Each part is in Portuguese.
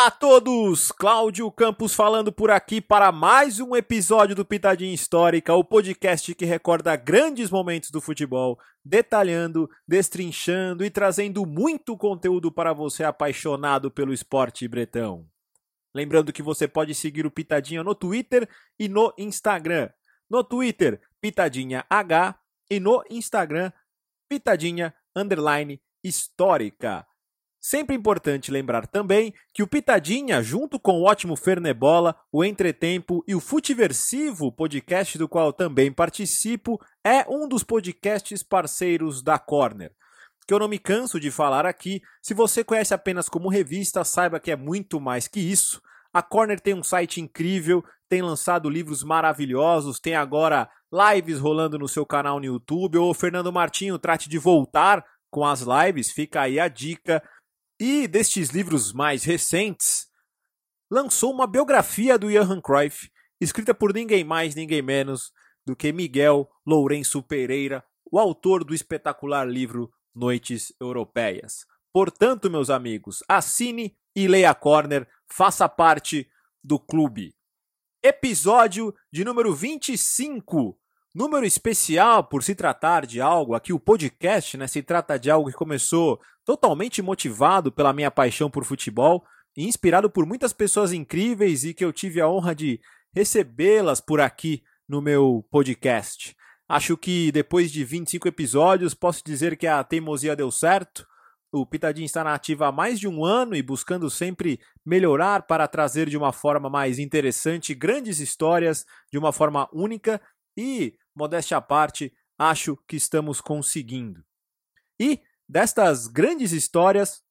Olá a todos! Cláudio Campos falando por aqui para mais um episódio do Pitadinha Histórica, o podcast que recorda grandes momentos do futebol, detalhando, destrinchando e trazendo muito conteúdo para você apaixonado pelo esporte bretão. Lembrando que você pode seguir o Pitadinha no Twitter e no Instagram. No Twitter, Pitadinha H e no Instagram, Pitadinha Underline Histórica. Sempre importante lembrar também que o Pitadinha, junto com o ótimo Fernebola, o Entretempo e o Futiversivo, podcast do qual também participo, é um dos podcasts parceiros da Corner. Que eu não me canso de falar aqui, se você conhece apenas como revista, saiba que é muito mais que isso. A Corner tem um site incrível, tem lançado livros maravilhosos, tem agora lives rolando no seu canal no YouTube. O Fernando Martinho trate de voltar com as lives, fica aí a dica. E destes livros mais recentes, lançou uma biografia do Johan Cruyff, escrita por ninguém mais, ninguém menos do que Miguel Lourenço Pereira, o autor do espetacular livro Noites Europeias. Portanto, meus amigos, assine e leia Corner, faça parte do clube. Episódio de número 25 Número especial por se tratar de algo, aqui o podcast, né, se trata de algo que começou totalmente motivado pela minha paixão por futebol e inspirado por muitas pessoas incríveis e que eu tive a honra de recebê-las por aqui no meu podcast. Acho que depois de 25 episódios posso dizer que a teimosia deu certo. O Pitadinho está na ativa há mais de um ano e buscando sempre melhorar para trazer de uma forma mais interessante grandes histórias de uma forma única e modéstia à parte, acho que estamos conseguindo. E destas grandes histórias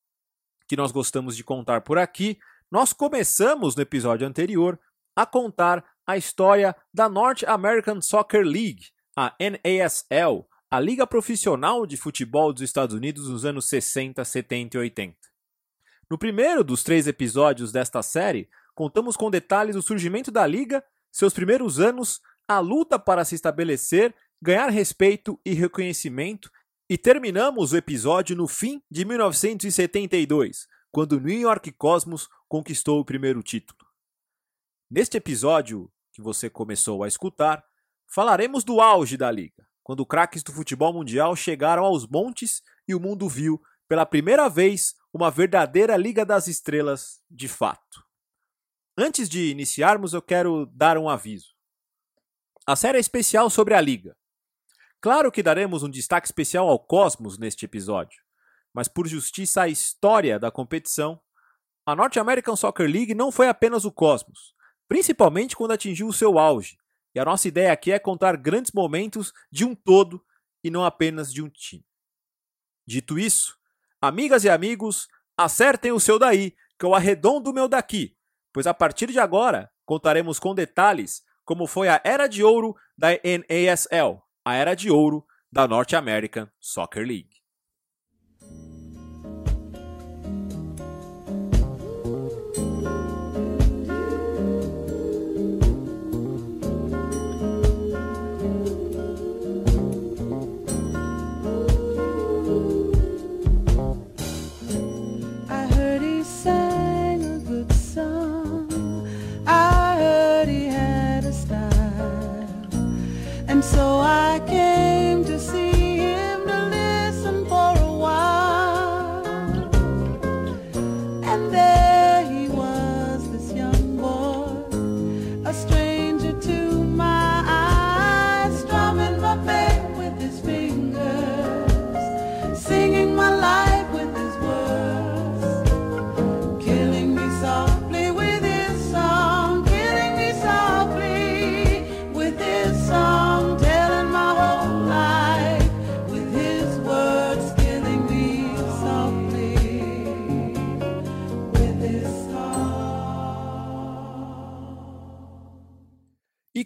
que nós gostamos de contar por aqui, nós começamos no episódio anterior a contar a história da North American Soccer League, a NASL, a liga profissional de futebol dos Estados Unidos nos anos 60, 70 e 80. No primeiro dos três episódios desta série, contamos com detalhes do surgimento da liga, seus primeiros anos a luta para se estabelecer, ganhar respeito e reconhecimento, e terminamos o episódio no fim de 1972, quando o New York Cosmos conquistou o primeiro título. Neste episódio que você começou a escutar, falaremos do auge da liga, quando craques do futebol mundial chegaram aos montes e o mundo viu, pela primeira vez, uma verdadeira Liga das Estrelas de fato. Antes de iniciarmos, eu quero dar um aviso. A série é especial sobre a Liga. Claro que daremos um destaque especial ao Cosmos neste episódio, mas por justiça à história da competição, a North American Soccer League não foi apenas o Cosmos, principalmente quando atingiu o seu auge. E a nossa ideia aqui é contar grandes momentos de um todo e não apenas de um time. Dito isso, amigas e amigos, acertem o seu daí, que eu arredondo o meu daqui, pois a partir de agora contaremos com detalhes como foi a era de ouro da NASL, a era de ouro da North American Soccer League.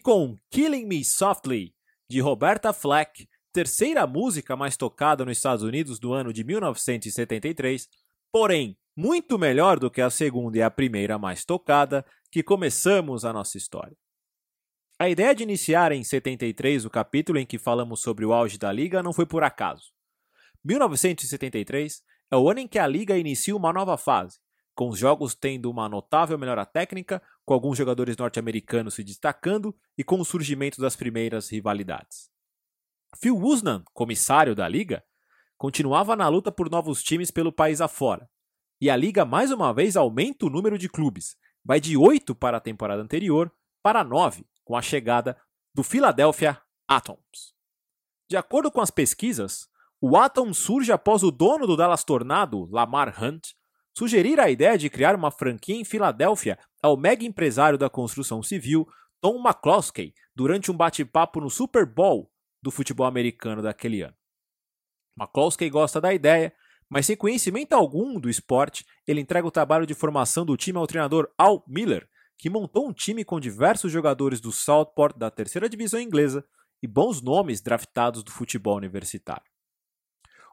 Com Killing Me Softly, de Roberta Flack, terceira música mais tocada nos Estados Unidos do ano de 1973, porém muito melhor do que a segunda e a primeira mais tocada, que começamos a nossa história. A ideia de iniciar em 73 o capítulo em que falamos sobre o auge da liga não foi por acaso. 1973 é o ano em que a liga inicia uma nova fase, com os jogos tendo uma notável melhora técnica, com alguns jogadores norte-americanos se destacando e com o surgimento das primeiras rivalidades. Phil Wusnan, comissário da liga, continuava na luta por novos times pelo país afora, e a liga mais uma vez aumenta o número de clubes, vai de 8 para a temporada anterior para 9, com a chegada do Philadelphia Atoms. De acordo com as pesquisas, o Atom surge após o dono do Dallas Tornado, Lamar Hunt, sugerir a ideia de criar uma franquia em Filadélfia ao mega empresário da construção civil Tom McCloskey durante um bate-papo no Super Bowl do futebol americano daquele ano. McCloskey gosta da ideia, mas sem conhecimento algum do esporte, ele entrega o trabalho de formação do time ao treinador Al Miller, que montou um time com diversos jogadores do Southport da terceira divisão inglesa e bons nomes draftados do futebol universitário.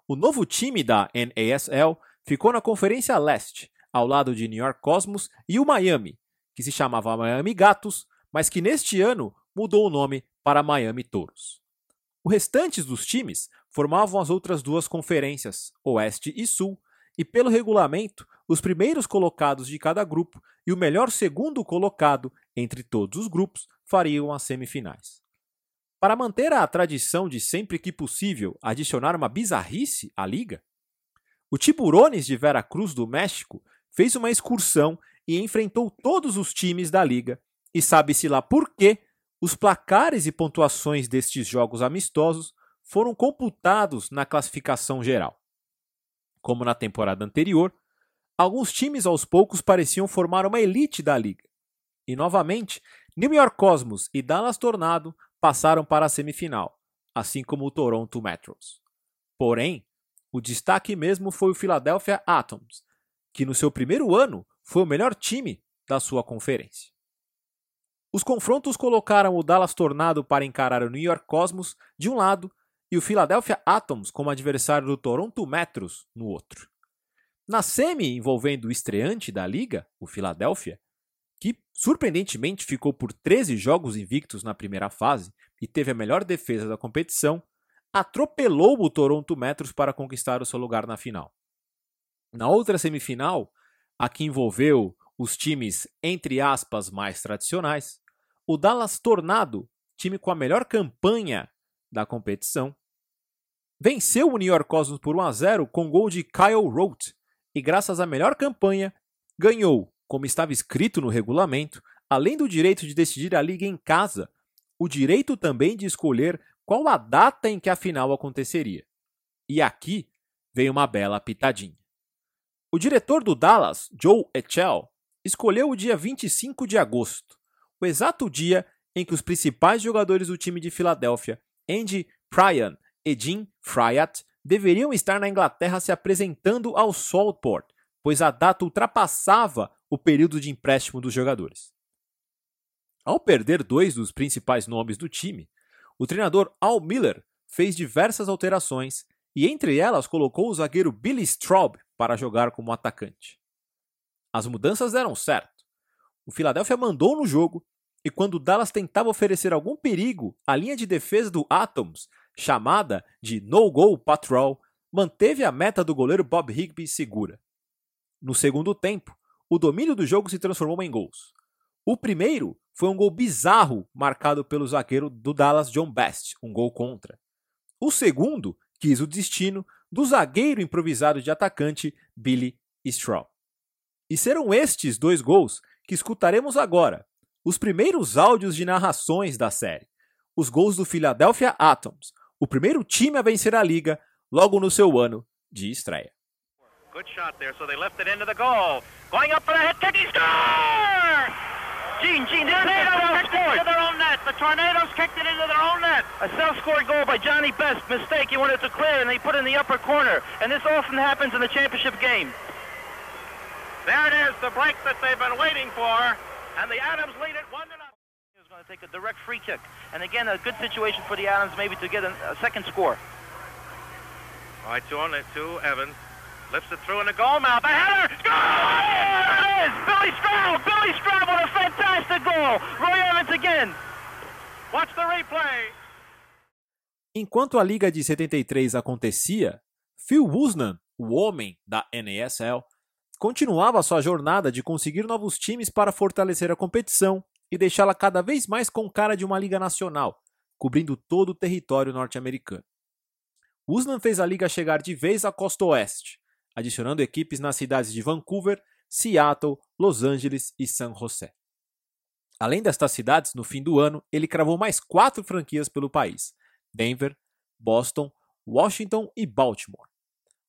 O novo time da NASL ficou na Conferência Leste, ao lado de New York Cosmos e o Miami, que se chamava Miami Gatos, mas que neste ano mudou o nome para Miami Touros. O restante dos times formavam as outras duas conferências, Oeste e Sul, e pelo regulamento, os primeiros colocados de cada grupo e o melhor segundo colocado entre todos os grupos fariam as semifinais. Para manter a tradição de sempre que possível adicionar uma bizarrice à liga, o Tiburones de Veracruz do México fez uma excursão e enfrentou todos os times da liga, e sabe-se lá por quê, os placares e pontuações destes jogos amistosos foram computados na classificação geral. Como na temporada anterior, alguns times aos poucos pareciam formar uma elite da liga. E novamente, New York Cosmos e Dallas Tornado passaram para a semifinal, assim como o Toronto Metros. Porém, o destaque mesmo foi o Philadelphia Atoms, que no seu primeiro ano foi o melhor time da sua conferência. Os confrontos colocaram o Dallas Tornado para encarar o New York Cosmos de um lado e o Philadelphia Atoms como adversário do Toronto Metros no outro. Na semi envolvendo o estreante da liga, o Philadelphia, que surpreendentemente ficou por 13 jogos invictos na primeira fase e teve a melhor defesa da competição, atropelou o Toronto Metros para conquistar o seu lugar na final. Na outra semifinal, a que envolveu os times entre aspas mais tradicionais, o Dallas Tornado, time com a melhor campanha da competição, venceu o New York Cosmos por 1 a 0 com gol de Kyle Rote e graças à melhor campanha ganhou, como estava escrito no regulamento, além do direito de decidir a liga em casa, o direito também de escolher qual a data em que a final aconteceria. E aqui vem uma bela pitadinha. O diretor do Dallas, Joe Echel, escolheu o dia 25 de agosto, o exato dia em que os principais jogadores do time de Filadélfia, Andy Pryan e Jim Fryatt, deveriam estar na Inglaterra se apresentando ao Saltport, pois a data ultrapassava o período de empréstimo dos jogadores. Ao perder dois dos principais nomes do time, o treinador Al Miller fez diversas alterações e entre elas colocou o zagueiro Billy Straub para jogar como atacante. As mudanças deram certo. O Philadelphia mandou no jogo e quando o Dallas tentava oferecer algum perigo, a linha de defesa do Atoms, chamada de No Goal Patrol, manteve a meta do goleiro Bob Higby segura. No segundo tempo, o domínio do jogo se transformou em gols. O primeiro foi um gol bizarro marcado pelo zagueiro do Dallas John Best, um gol contra. O segundo quis o destino do zagueiro improvisado de atacante Billy Straw. E serão estes dois gols que escutaremos agora, os primeiros áudios de narrações da série. Os gols do Philadelphia Atoms, o primeiro time a vencer a liga logo no seu ano de estreia. Good shot there, so they left it into the goal. Going up for the he! Gene, Gene, the Tornadoes kicked it into their own net. The Tornadoes kicked it into their own net. A self-scored goal by Johnny Best. Mistake. He wanted to clear, and they put it in the upper corner. And this often happens in the championship game. There it is, the break that they've been waiting for. And the Adams lead it 1 to nothing. He was going to take a direct free kick. And again, a good situation for the Adams maybe to get a, a second score. All right, two on it, two Evans. Lifts it through in the goal mouth. Header! There it is! Billy Stroud! Billy Stroud with a fantastic goal! Roy Evans again! Watch the replay! Enquanto a Liga de 73 acontecia, Phil Wusnan, o homem da NASL, continuava sua jornada de conseguir novos times para fortalecer a competição e deixá-la cada vez mais com cara de uma liga nacional, cobrindo todo o território norte-americano. Usman fez a liga chegar de vez à costa oeste, adicionando equipes nas cidades de Vancouver, Seattle, Los Angeles e San José. Além destas cidades, no fim do ano, ele cravou mais quatro franquias pelo país: Denver, Boston, Washington e Baltimore.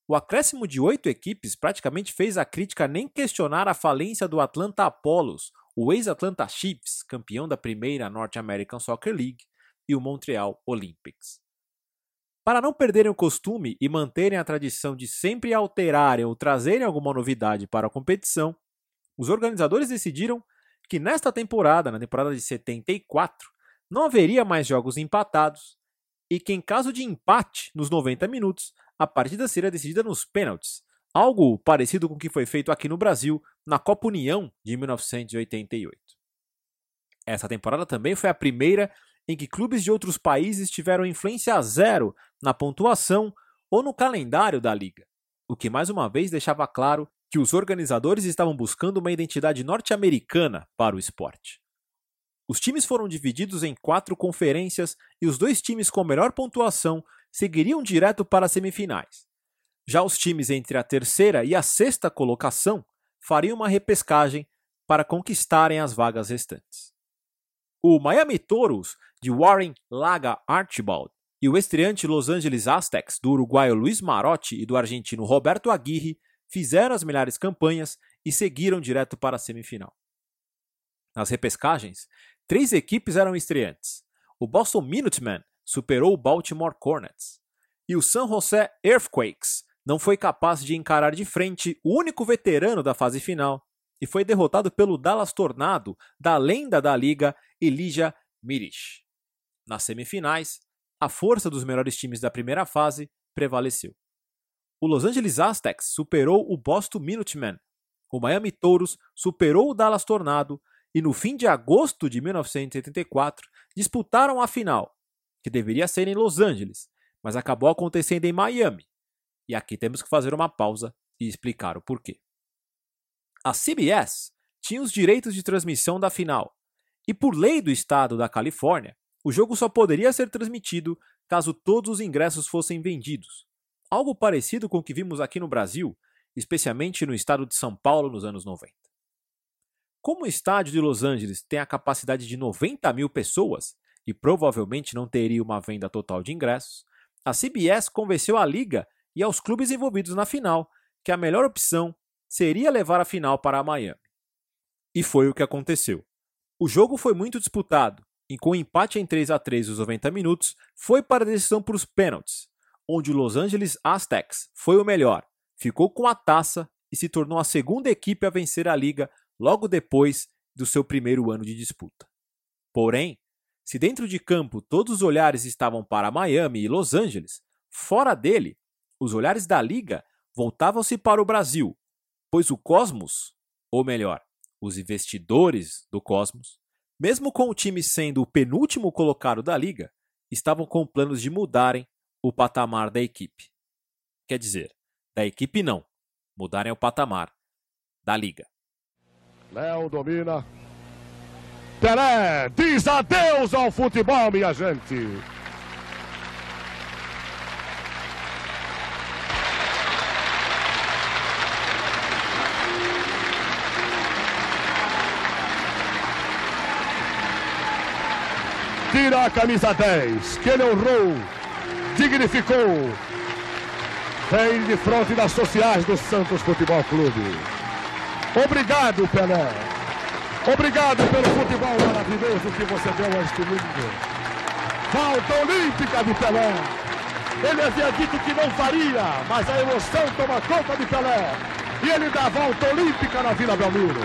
O acréscimo de oito equipes praticamente fez a crítica nem questionar a falência do Atlanta Apollos, o ex-Atlanta Chiefs, campeão da primeira North American Soccer League, e o Montreal Olympics. Para não perderem o costume e manterem a tradição de sempre alterarem ou trazerem alguma novidade para a competição, os organizadores decidiram que nesta temporada, na temporada de 74, não haveria mais jogos empatados e que, em caso de empate nos 90 minutos, a partida seria decidida nos pênaltis, algo parecido com o que foi feito aqui no Brasil na Copa União de 1988. Essa temporada também foi a primeira em que clubes de outros países tiveram influência zero na pontuação ou no calendário da liga, o que mais uma vez deixava claro que os organizadores estavam buscando uma identidade norte-americana para o esporte. Os times foram divididos em quatro conferências e os dois times com melhor pontuação seguiriam direto para as semifinais. Já os times entre a terceira e a sexta colocação fariam uma repescagem para conquistarem as vagas restantes. O Miami Toros, de Warren Laga Archibald, e o estreante Los Angeles Aztecs, do uruguaio Luiz Marotti e do argentino Roberto Aguirre, fizeram as melhores campanhas e seguiram direto para a semifinal. Nas repescagens, Três equipes eram estreantes. O Boston Minutemen superou o Baltimore Hornets. E o San Jose Earthquakes não foi capaz de encarar de frente o único veterano da fase final e foi derrotado pelo Dallas Tornado, da lenda da liga Elijah Mirish. Nas semifinais, a força dos melhores times da primeira fase prevaleceu. O Los Angeles Aztecs superou o Boston Minutemen. O Miami Touros superou o Dallas Tornado e no fim de agosto de 1984 disputaram a final, que deveria ser em Los Angeles, mas acabou acontecendo em Miami. E aqui temos que fazer uma pausa e explicar o porquê. A CBS tinha os direitos de transmissão da final, e por lei do estado da Califórnia, o jogo só poderia ser transmitido caso todos os ingressos fossem vendidos. Algo parecido com o que vimos aqui no Brasil, especialmente no estado de São Paulo nos anos 90. Como o estádio de Los Angeles tem a capacidade de 90 mil pessoas e provavelmente não teria uma venda total de ingressos, a CBS convenceu a liga e aos clubes envolvidos na final que a melhor opção seria levar a final para a Miami. E foi o que aconteceu. O jogo foi muito disputado e com o empate em 3 a 3 nos 90 minutos, foi para a decisão por os pênaltis, onde o Los Angeles Aztecs foi o melhor, ficou com a taça e se tornou a segunda equipe a vencer a liga logo depois do seu primeiro ano de disputa. Porém, se dentro de campo todos os olhares estavam para Miami e Los Angeles, fora dele, os olhares da liga voltavam-se para o Brasil, pois o Cosmos, ou melhor, os investidores do Cosmos, mesmo com o time sendo o penúltimo colocado da liga, estavam com planos de mudarem o patamar da equipe. Quer dizer, da equipe não, mudarem o patamar da liga. Léo domina. Pelé diz adeus ao futebol, minha gente. Tira a camisa 10, que ele honrou, dignificou. Vem de frente das sociais do Santos Futebol Clube. Obrigado, Pelé. Obrigado pelo futebol maravilhoso que você deu a este mundo. Falta olímpica de Pelé. Ele havia dito que não faria, mas a emoção toma conta de Pelé. E ele dá a volta olímpica na Vila Belmiro.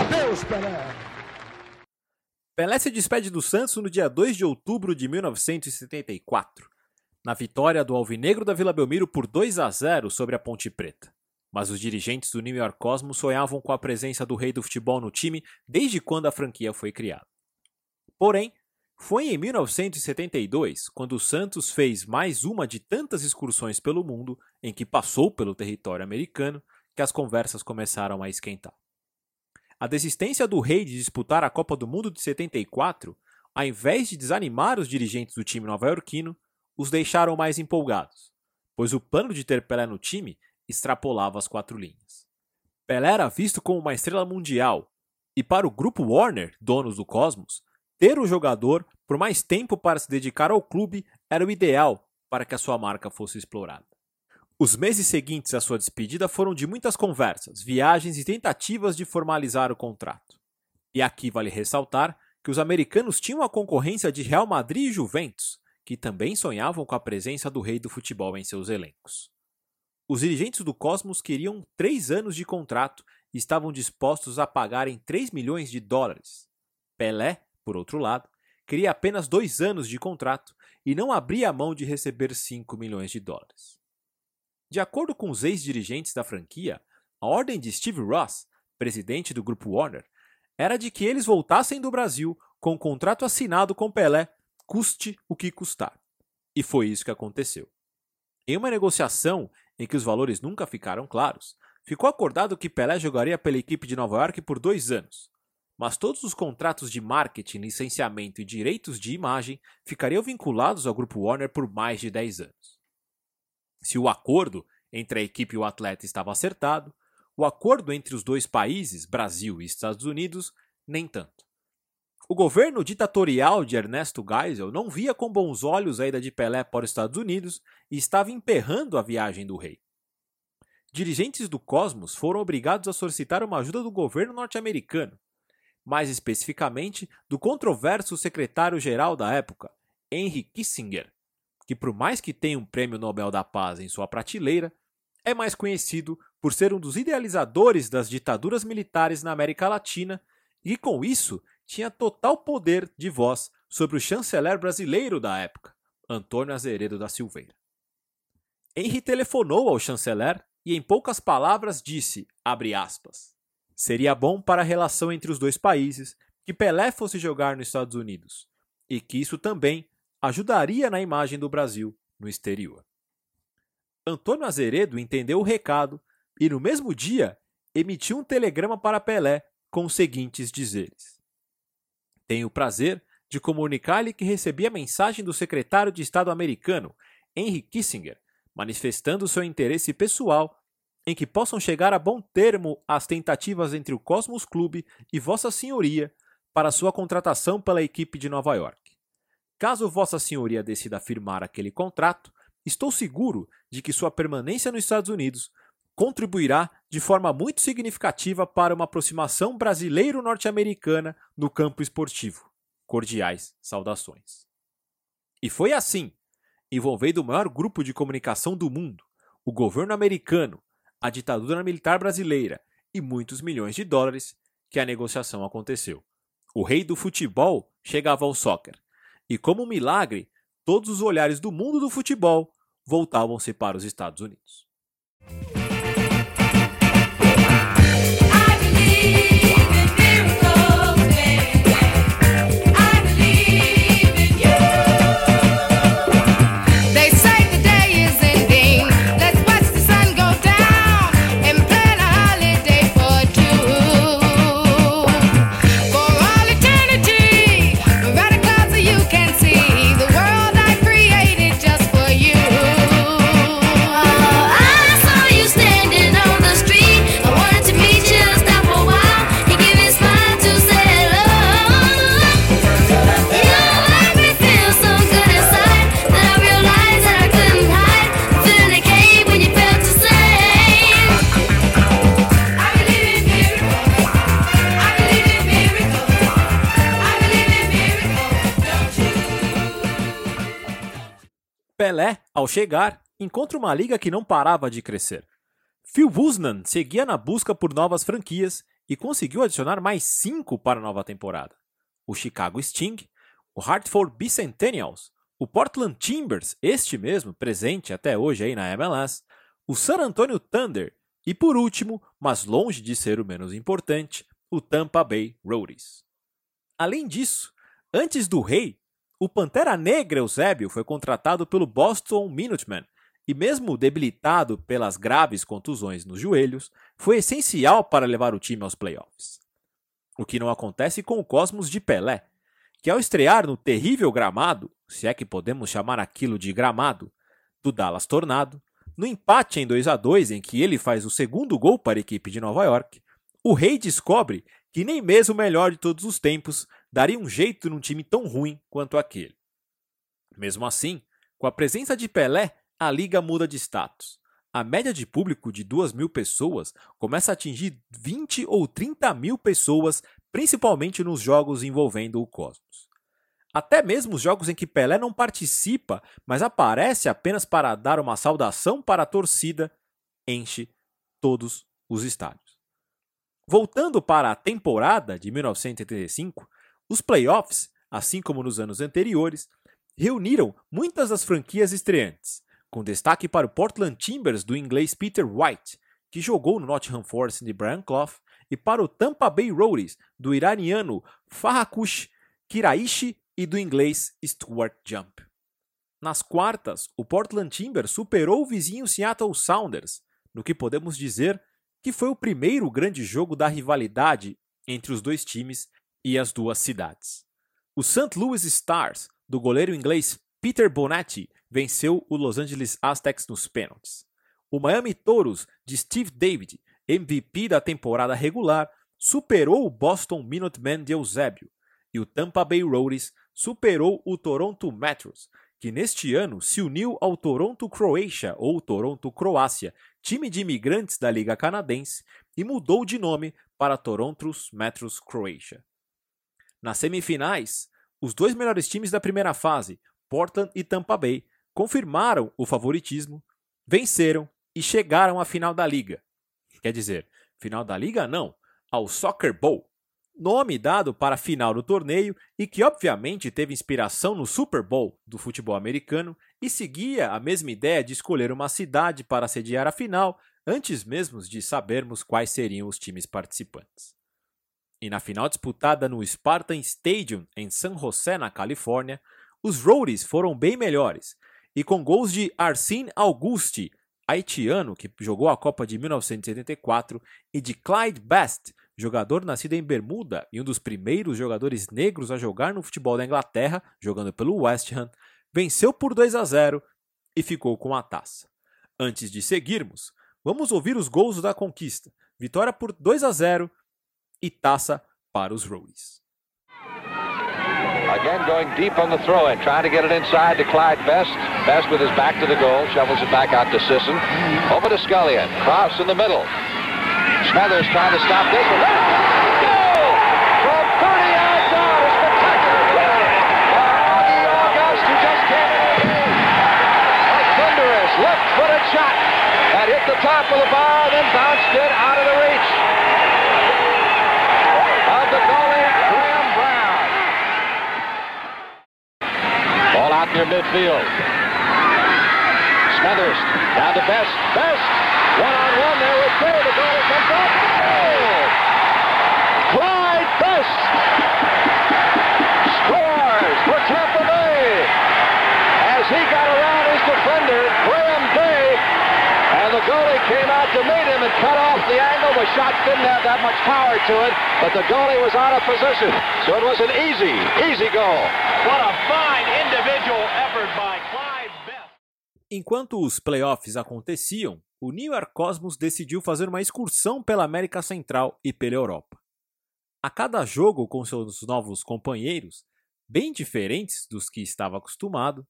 Adeus, Pelé. Pelé se despede do Santos no dia 2 de outubro de 1974, na vitória do Alvinegro da Vila Belmiro por 2 a 0 sobre a Ponte Preta mas os dirigentes do New York Cosmos sonhavam com a presença do rei do futebol no time desde quando a franquia foi criada. Porém, foi em 1972, quando o Santos fez mais uma de tantas excursões pelo mundo em que passou pelo território americano, que as conversas começaram a esquentar. A desistência do rei de disputar a Copa do Mundo de 74, ao invés de desanimar os dirigentes do time nova-iorquino, os deixaram mais empolgados, pois o plano de ter Pelé no time extrapolava as quatro linhas. Pelé era visto como uma estrela mundial, e para o grupo Warner, donos do Cosmos, ter o jogador por mais tempo para se dedicar ao clube era o ideal para que a sua marca fosse explorada. Os meses seguintes à sua despedida foram de muitas conversas, viagens e tentativas de formalizar o contrato. E aqui vale ressaltar que os americanos tinham a concorrência de Real Madrid e Juventus, que também sonhavam com a presença do rei do futebol em seus elencos. Os dirigentes do Cosmos queriam três anos de contrato e estavam dispostos a pagarem 3 milhões de dólares. Pelé, por outro lado, queria apenas dois anos de contrato e não abria mão de receber 5 milhões de dólares. De acordo com os ex-dirigentes da franquia, a ordem de Steve Ross, presidente do grupo Warner, era de que eles voltassem do Brasil com um contrato assinado com Pelé, custe o que custar. E foi isso que aconteceu. Em uma negociação em que os valores nunca ficaram claros, ficou acordado que Pelé jogaria pela equipe de Nova York por dois anos, mas todos os contratos de marketing, licenciamento e direitos de imagem ficariam vinculados ao grupo Warner por mais de 10 anos. Se o acordo entre a equipe e o atleta estava acertado, o acordo entre os dois países, Brasil e Estados Unidos, nem tanto. O governo ditatorial de Ernesto Geisel não via com bons olhos a ida de Pelé para os Estados Unidos e estava emperrando a viagem do rei. Dirigentes do Cosmos foram obrigados a solicitar uma ajuda do governo norte-americano, mais especificamente do controverso secretário-geral da época, Henry Kissinger, que, por mais que tenha um prêmio Nobel da Paz em sua prateleira, é mais conhecido por ser um dos idealizadores das ditaduras militares na América Latina e, com isso, tinha total poder de voz sobre o chanceler brasileiro da época, Antônio Azeredo da Silveira. Henry telefonou ao chanceler e, em poucas palavras, disse, aspas, seria bom para a relação entre os dois países que Pelé fosse jogar nos Estados Unidos, e que isso também ajudaria na imagem do Brasil no exterior. Antônio Azeredo entendeu o recado e, no mesmo dia, emitiu um telegrama para Pelé com os seguintes dizeres: tenho o prazer de comunicar-lhe que recebi a mensagem do secretário de Estado americano, Henry Kissinger, manifestando seu interesse pessoal em que possam chegar a bom termo as tentativas entre o Cosmos Clube e Vossa Senhoria para sua contratação pela equipe de Nova York. Caso Vossa Senhoria decida firmar aquele contrato, estou seguro de que sua permanência nos Estados Unidos contribuirá de forma muito significativa para uma aproximação brasileiro-norte-americana no campo esportivo. Cordiais saudações. E foi assim, envolvendo o maior grupo de comunicação do mundo, o governo americano, a ditadura militar brasileira e muitos milhões de dólares, que a negociação aconteceu. O rei do futebol chegava ao soccer, e como um milagre, todos os olhares do mundo do futebol voltavam-se para os Estados Unidos. Ao chegar, encontra uma liga que não parava de crescer. Phil Busnan seguia na busca por novas franquias e conseguiu adicionar mais cinco para a nova temporada. O Chicago Sting, o Hartford Bicentennials, o Portland Timbers, este mesmo, presente até hoje aí na MLS, o San Antonio Thunder e, por último, mas longe de ser o menos importante, o Tampa Bay Roadies. Além disso, antes do Rei, o Pantera Negra Eusébio foi contratado pelo Boston Minutemen e, mesmo debilitado pelas graves contusões nos joelhos, foi essencial para levar o time aos playoffs. O que não acontece com o Cosmos de Pelé, que ao estrear no terrível gramado, se é que podemos chamar aquilo de gramado, do Dallas Tornado, no empate em 2 a 2 em que ele faz o segundo gol para a equipe de Nova York, o Rei descobre que nem mesmo o melhor de todos os tempos daria um jeito num time tão ruim quanto aquele. Mesmo assim, com a presença de Pelé, a liga muda de status. A média de público de 2 mil pessoas começa a atingir 20 ou 30 mil pessoas, principalmente nos jogos envolvendo o Cosmos. Até mesmo os jogos em que Pelé não participa, mas aparece apenas para dar uma saudação para a torcida, enche todos os estádios. Voltando para a temporada de 1985, os playoffs, assim como nos anos anteriores, reuniram muitas das franquias estreantes, com destaque para o Portland Timbers do inglês Peter White, que jogou no Nottingham Forest de Brian Clough, e para o Tampa Bay Roadies do iraniano Farhakush Kiraishi e do inglês Stuart Jump. Nas quartas, o Portland Timbers superou o vizinho Seattle Sounders, no que podemos dizer que foi o primeiro grande jogo da rivalidade entre os dois times e as duas cidades. O St. Louis Stars, do goleiro inglês Peter Bonatti, venceu o Los Angeles Aztecs nos pênaltis. O Miami Toros, de Steve David, MVP da temporada regular, superou o Boston Minutemen de Eusébio, e o Tampa Bay Roadies superou o Toronto Metros, que neste ano se uniu ao Toronto Croatia ou Toronto Croácia, time de imigrantes da Liga Canadense, e mudou de nome para Toronto Metros Croatia. Nas semifinais, os dois melhores times da primeira fase, Portland e Tampa Bay, confirmaram o favoritismo, venceram e chegaram à final da liga. Quer dizer, final da liga não, ao Soccer Bowl, nome dado para a final do torneio e que obviamente teve inspiração no Super Bowl do futebol americano e seguia a mesma ideia de escolher uma cidade para sediar a final antes mesmo de sabermos quais seriam os times participantes. E na final disputada no Spartan Stadium em San José, na Califórnia, os Roadies foram bem melhores, e com gols de Arsene Augusti, haitiano que jogou a Copa de 1984, e de Clyde Best, jogador nascido em Bermuda e um dos primeiros jogadores negros a jogar no futebol da Inglaterra, jogando pelo West Ham, venceu por 2 a 0 e ficou com a taça. Antes de seguirmos, vamos ouvir os gols da conquista. Vitória por 2 a 0 e taça para os Roadies. Again going deep on the throw in, trying to get it inside to Clyde Best. Best with his back to the goal, shovels it back out to Sisson. Over to Scullion, cross in the middle. Smothers trying to stop this one. From 30 yards spectacular goal by August, who just came in. A thunderous left-footed shot that hit the top of the bar, then bounced it out of the reach of the goalie, Graham Brown. Ball out near midfield. Smothers down to Best. Best. One on one there with two. The goalie comes up. Goal! Clyde Best scores for Tampa Bay as he got around his defender, Graham Day, and the goalie came out to meet him and cut off the angle. The shot didn't have that much power to it, but the goalie was out of position. So it was an easy, easy goal. What a fine Enquanto os playoffs aconteciam, o New York Cosmos decidiu fazer uma excursão pela América Central e pela Europa. A cada jogo com seus novos companheiros, bem diferentes dos que estava acostumado,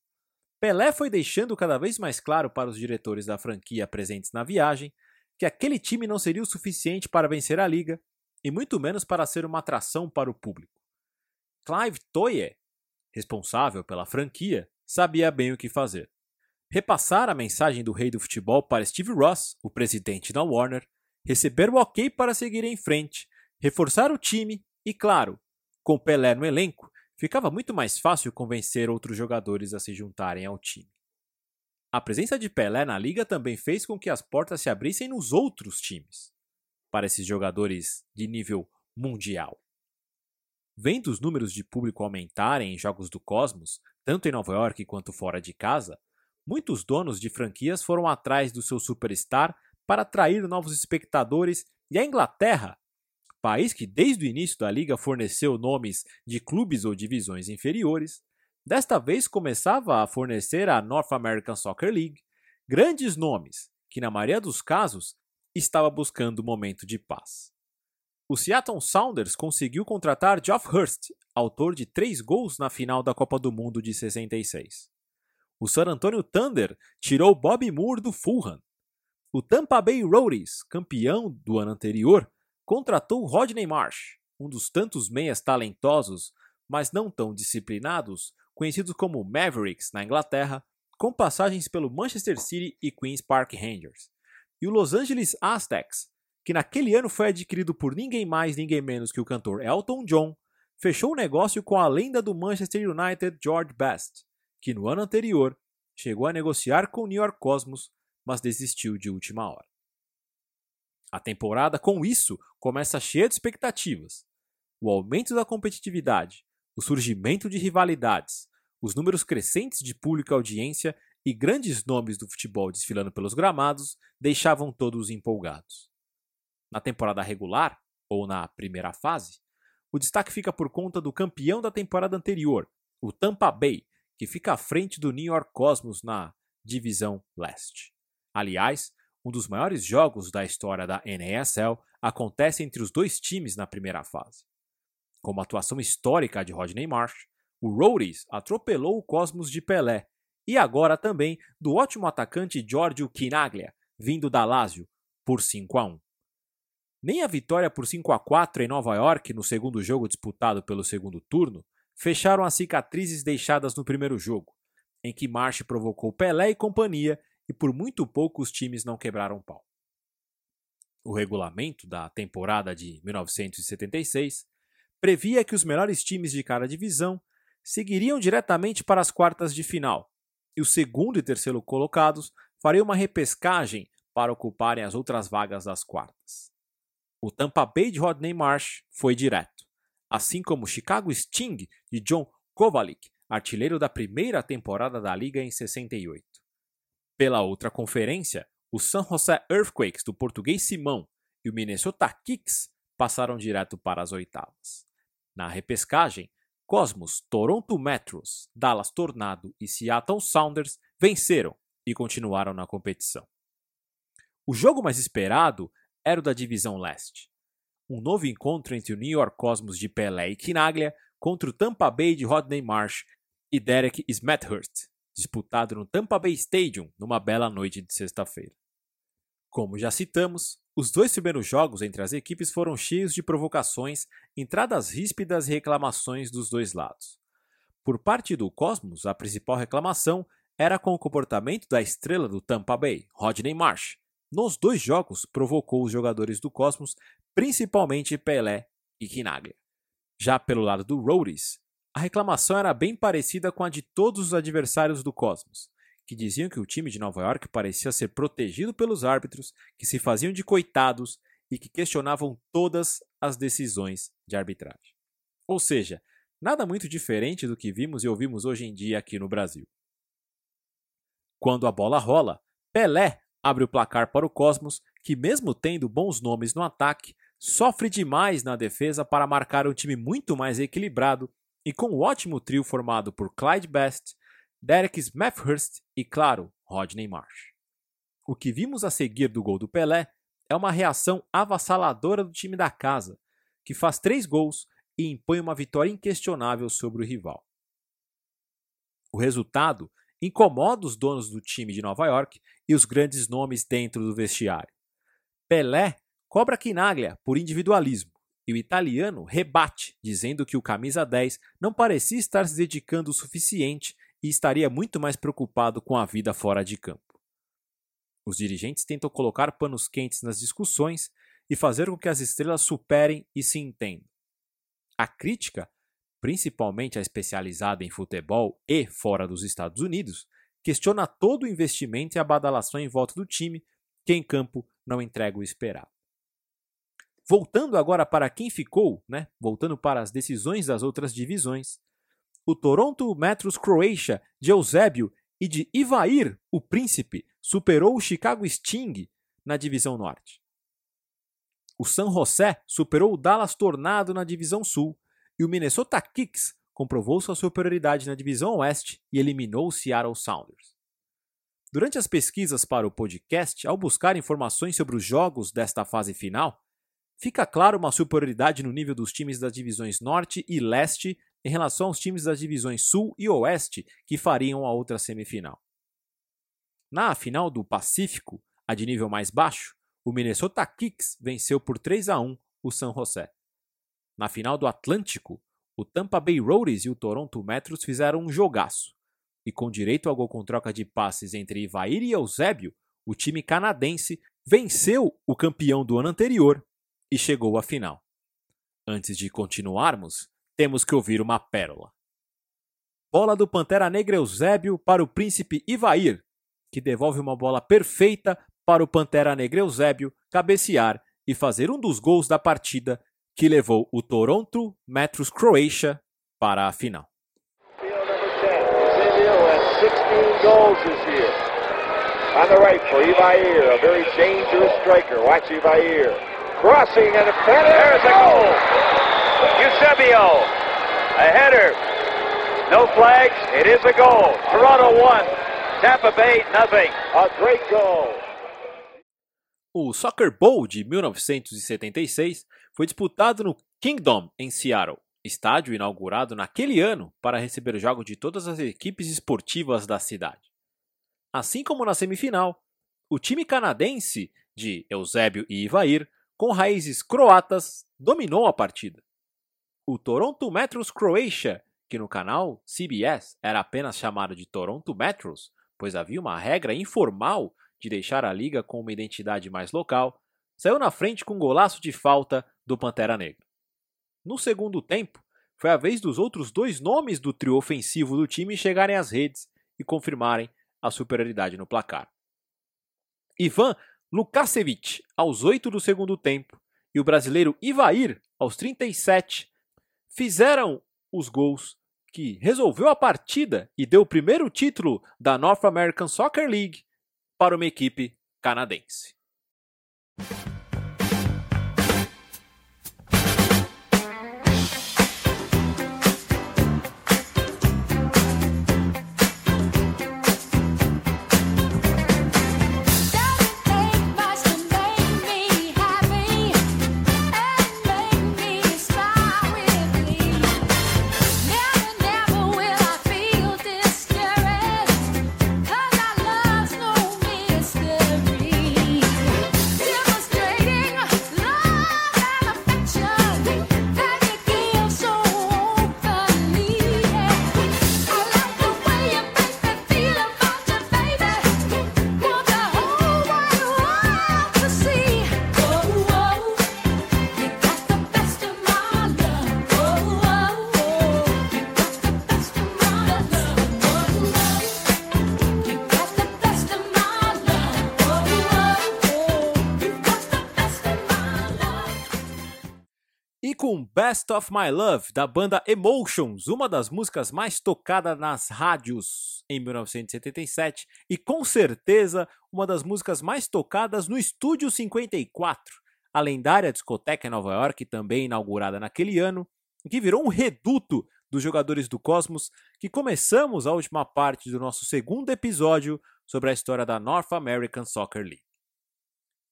Pelé foi deixando cada vez mais claro para os diretores da franquia presentes na viagem que aquele time não seria o suficiente para vencer a liga e muito menos para ser uma atração para o público. Clive Toye, responsável pela franquia, sabia bem o que fazer. Repassar a mensagem do rei do futebol para Steve Ross, o presidente da Warner, receber o ok para seguir em frente, reforçar o time e, claro, com Pelé no elenco, ficava muito mais fácil convencer outros jogadores a se juntarem ao time. A presença de Pelé na liga também fez com que as portas se abrissem nos outros times, para esses jogadores de nível mundial. Vendo os números de público aumentarem em jogos do Cosmos, tanto em Nova York quanto fora de casa, muitos donos de franquias foram atrás do seu superstar para atrair novos espectadores e a Inglaterra, país que desde o início da liga forneceu nomes de clubes ou divisões inferiores, desta vez começava a fornecer a North American Soccer League grandes nomes que, na maioria dos casos, estava buscando um momento de paz. O Seattle Sounders conseguiu contratar Geoff Hurst, autor de três gols na final da Copa do Mundo de 66. O San Antonio Thunder tirou Bob Moore do Fulham. O Tampa Bay Roadies, campeão do ano anterior, contratou Rodney Marsh, um dos tantos meias talentosos, mas não tão disciplinados, conhecidos como Mavericks na Inglaterra, com passagens pelo Manchester City e Queen's Park Rangers. E o Los Angeles Aztecs, que naquele ano foi adquirido por ninguém mais, ninguém menos que o cantor Elton John, fechou o negócio com a lenda do Manchester United George Best, que no ano anterior chegou a negociar com o New York Cosmos, mas desistiu de última hora. A temporada, com isso, começa cheia de expectativas. O aumento da competitividade, o surgimento de rivalidades, os números crescentes de público e audiência e grandes nomes do futebol desfilando pelos gramados deixavam todos empolgados. Na temporada regular, ou na primeira fase, o destaque fica por conta do campeão da temporada anterior, o Tampa Bay, que fica à frente do New York Cosmos na divisão leste. Aliás, um dos maiores jogos da história da NASL acontece entre os dois times na primeira fase. Com uma atuação histórica de Rodney Marsh, o Roadies atropelou o Cosmos de Pelé e agora também do ótimo atacante Giorgio Quinaglia, vindo da Lazio, por 5 a 1. Nem a vitória por 5 a 4 em Nova York no segundo jogo disputado pelo segundo turno fecharam as cicatrizes deixadas no primeiro jogo, em que March provocou Pelé e companhia e por muito pouco os times não quebraram pau. O regulamento da temporada de 1976 previa que os melhores times de cada divisão seguiriam diretamente para as quartas de final, e o segundo e terceiro colocados fariam uma repescagem para ocuparem as outras vagas das quartas. O Tampa Bay de Rodney Marsh foi direto, assim como o Chicago Sting de John Kovalik, artilheiro da primeira temporada da liga em 68. Pela outra conferência, o San Jose Earthquakes do português Simão e o Minnesota Kicks passaram direto para as oitavas. Na repescagem, Cosmos, Toronto Metros, Dallas Tornado e Seattle Sounders venceram e continuaram na competição. O jogo mais esperado era o da divisão leste. Um novo encontro entre o New York Cosmos de Pelé e Quinaglia contra o Tampa Bay de Rodney Marsh e Derek Smethurst, disputado no Tampa Bay Stadium numa bela noite de sexta-feira. Como já citamos, os dois primeiros jogos entre as equipes foram cheios de provocações, entradas ríspidas e reclamações dos dois lados. Por parte do Cosmos, a principal reclamação era com o comportamento da estrela do Tampa Bay, Rodney Marsh, nos dois jogos provocou os jogadores do Cosmos, principalmente Pelé e Quinaglia. Já pelo lado do Roadies, a reclamação era bem parecida com a de todos os adversários do Cosmos, que diziam que o time de Nova York parecia ser protegido pelos árbitros, que se faziam de coitados e que questionavam todas as decisões de arbitragem. Ou seja, nada muito diferente do que vimos e ouvimos hoje em dia aqui no Brasil. Quando a bola rola, Pelé abre o placar para o Cosmos, que, mesmo tendo bons nomes no ataque, sofre demais na defesa para marcar um time muito mais equilibrado e com o ótimo trio formado por Clyde Best, Derek Smethurst e, claro, Rodney Marsh. O que vimos a seguir do gol do Pelé é uma reação avassaladora do time da casa, que faz três gols e impõe uma vitória inquestionável sobre o rival. O resultado incomoda os donos do time de Nova York e os grandes nomes dentro do vestiário. Pelé cobra Quinaglia por individualismo e o italiano rebate, dizendo que o camisa 10 não parecia estar se dedicando o suficiente e estaria muito mais preocupado com a vida fora de campo. Os dirigentes tentam colocar panos quentes nas discussões e fazer com que as estrelas superem e se entendam. A crítica principalmente a especializada em futebol e fora dos Estados Unidos, questiona todo o investimento e a badalação em volta do time, que em campo não entrega o esperado. Voltando agora para quem ficou, né? voltando para as decisões das outras divisões, o Toronto Metros Croatia de Eusébio e de Ivair, o príncipe, superou o Chicago Sting na divisão norte. O San José superou o Dallas Tornado na divisão sul e o Minnesota Kicks comprovou sua superioridade na divisão oeste e eliminou o Seattle Sounders. Durante as pesquisas para o podcast, ao buscar informações sobre os jogos desta fase final, fica claro uma superioridade no nível dos times das divisões Norte e Leste em relação aos times das divisões Sul e Oeste que fariam a outra semifinal. Na final do Pacífico, a de nível mais baixo, o Minnesota Kicks venceu por 3 a 1 o San José. Na final do Atlântico, o Tampa Bay Roadies e o Toronto Metros fizeram um jogaço e com direito ao gol com troca de passes entre Ivair e Eusébio, o time canadense venceu o campeão do ano anterior e chegou à final. Antes de continuarmos, temos que ouvir uma pérola. Bola do Pantera Negra Eusébio para o príncipe Ivair, que devolve uma bola perfeita para o Pantera Negra Eusébio cabecear e fazer um dos gols da partida que levou o Toronto Metros Croatia para a final. 16 goals this year. On the right for Ivair, a very dangerous striker. Watch Ivair. Crossing and a There's a goal. Eusebio, a header. No flags. It is a goal. Toronto 1, Tampa Bay nothing. A great goal. O Soccer Bowl de 1976 foi disputado no Kingdom, em Seattle estádio inaugurado naquele ano para receber jogos de todas as equipes esportivas da cidade. Assim como na semifinal, o time canadense de Eusébio e Ivair, com raízes croatas, dominou a partida. O Toronto Metros Croatia, que no canal CBS era apenas chamado de Toronto Metros, pois havia uma regra informal de deixar a liga com uma identidade mais local, saiu na frente com um golaço de falta do Pantera Negra. No segundo tempo, foi a vez dos outros dois nomes do trio ofensivo do time chegarem às redes e confirmarem a superioridade no placar. Ivan Lukasevic, aos 8 do segundo tempo, e o brasileiro Ivair, aos 37, fizeram os gols que resolveu a partida e deu o primeiro título da North American Soccer League para uma equipe canadense. Best of My Love, da banda Emotions, uma das músicas mais tocadas nas rádios em 1977 e com certeza uma das músicas mais tocadas no Estúdio 54, a lendária discoteca em Nova York, também inaugurada naquele ano, que virou um reduto dos jogadores do Cosmos, que começamos a última parte do nosso segundo episódio sobre a história da North American Soccer League.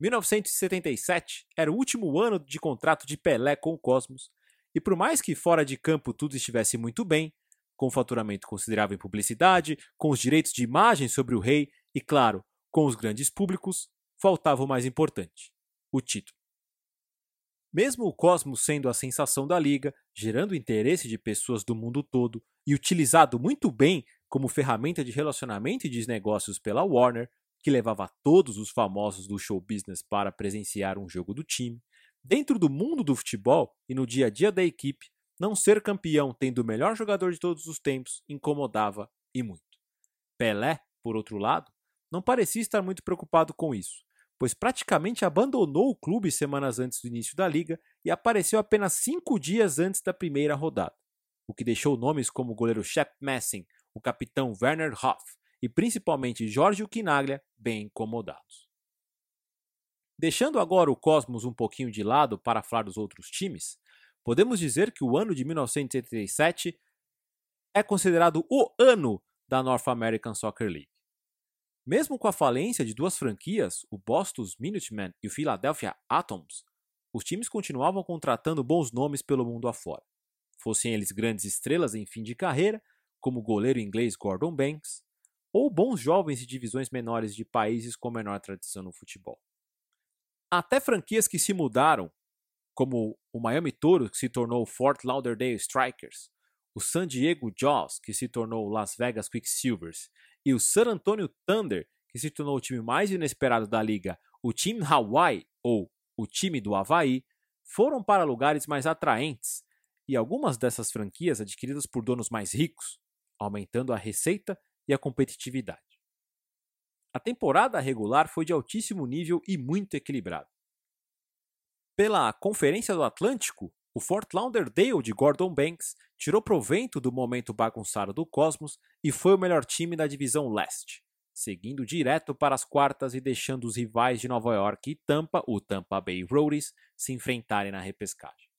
1977 era o último ano de contrato de Pelé com o Cosmos, e por mais que fora de campo tudo estivesse muito bem, com faturamento considerável em publicidade, com os direitos de imagem sobre o rei e, claro, com os grandes públicos, faltava o mais importante: o título. Mesmo o Cosmos sendo a sensação da liga, gerando interesse de pessoas do mundo todo e utilizado muito bem como ferramenta de relacionamento e de negócios pela Warner, que levava todos os famosos do show business para presenciar um jogo do time, dentro do mundo do futebol e no dia a dia da equipe, não ser campeão tendo o melhor jogador de todos os tempos incomodava e muito. Pelé, por outro lado, não parecia estar muito preocupado com isso, pois praticamente abandonou o clube semanas antes do início da liga e apareceu apenas cinco dias antes da primeira rodada, o que deixou nomes como o goleiro Shep Messing, o capitão Werner Hoff e principalmente Jorge Quinaglia bem incomodados. Deixando agora o Cosmos um pouquinho de lado para falar dos outros times, podemos dizer que o ano de 1987 é considerado o ano da North American Soccer League. Mesmo com a falência de duas franquias, o Boston Minutemen e o Philadelphia Atoms, os times continuavam contratando bons nomes pelo mundo afora. Fossem eles grandes estrelas em fim de carreira, como o goleiro inglês Gordon Banks, ou bons jovens de divisões menores de países com menor tradição no futebol. Até franquias que se mudaram, como o Miami Toros, que se tornou o Fort Lauderdale Strikers, o San Diego Jaws, que se tornou o Las Vegas Quicksilvers, e o San Antonio Thunder, que se tornou o time mais inesperado da liga, o Team Hawaii, ou o time do Havaí, foram para lugares mais atraentes, e algumas dessas franquias adquiridas por donos mais ricos, aumentando a receita e a competitividade. A temporada regular foi de altíssimo nível e muito equilibrada. Pela Conferência do Atlântico, o Fort Lauderdale de Gordon Banks tirou proveito do momento bagunçado do Cosmos e foi o melhor time da divisão leste, seguindo direto para as quartas e deixando os rivais de Nova York e Tampa, o Tampa Bay Roadies, se enfrentarem na repescagem.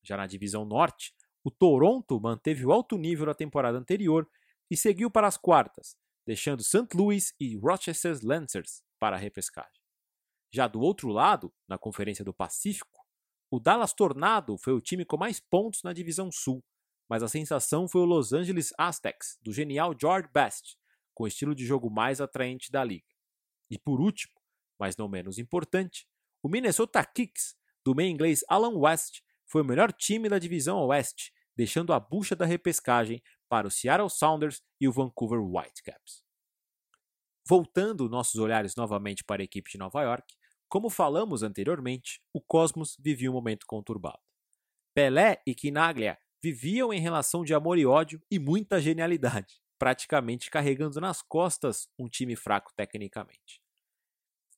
Já na divisão norte, o Toronto manteve o alto nível da temporada anterior e seguiu para as quartas, deixando St. Louis e Rochester Lancers para a repescagem. Já do outro lado, na Conferência do Pacífico, o Dallas Tornado foi o time com mais pontos na divisão sul, mas a sensação foi o Los Angeles Aztecs, do genial George Best, com o estilo de jogo mais atraente da liga. E por último, mas não menos importante, o Minnesota Kicks, do meio inglês Alan West, foi o melhor time da divisão oeste, deixando a bucha da repescagem para o Seattle Sounders e o Vancouver Whitecaps. Voltando nossos olhares novamente para a equipe de Nova York, como falamos anteriormente, o Cosmos vivia um momento conturbado. Pelé e Quinaglia viviam em relação de amor e ódio e muita genialidade, praticamente carregando nas costas um time fraco tecnicamente.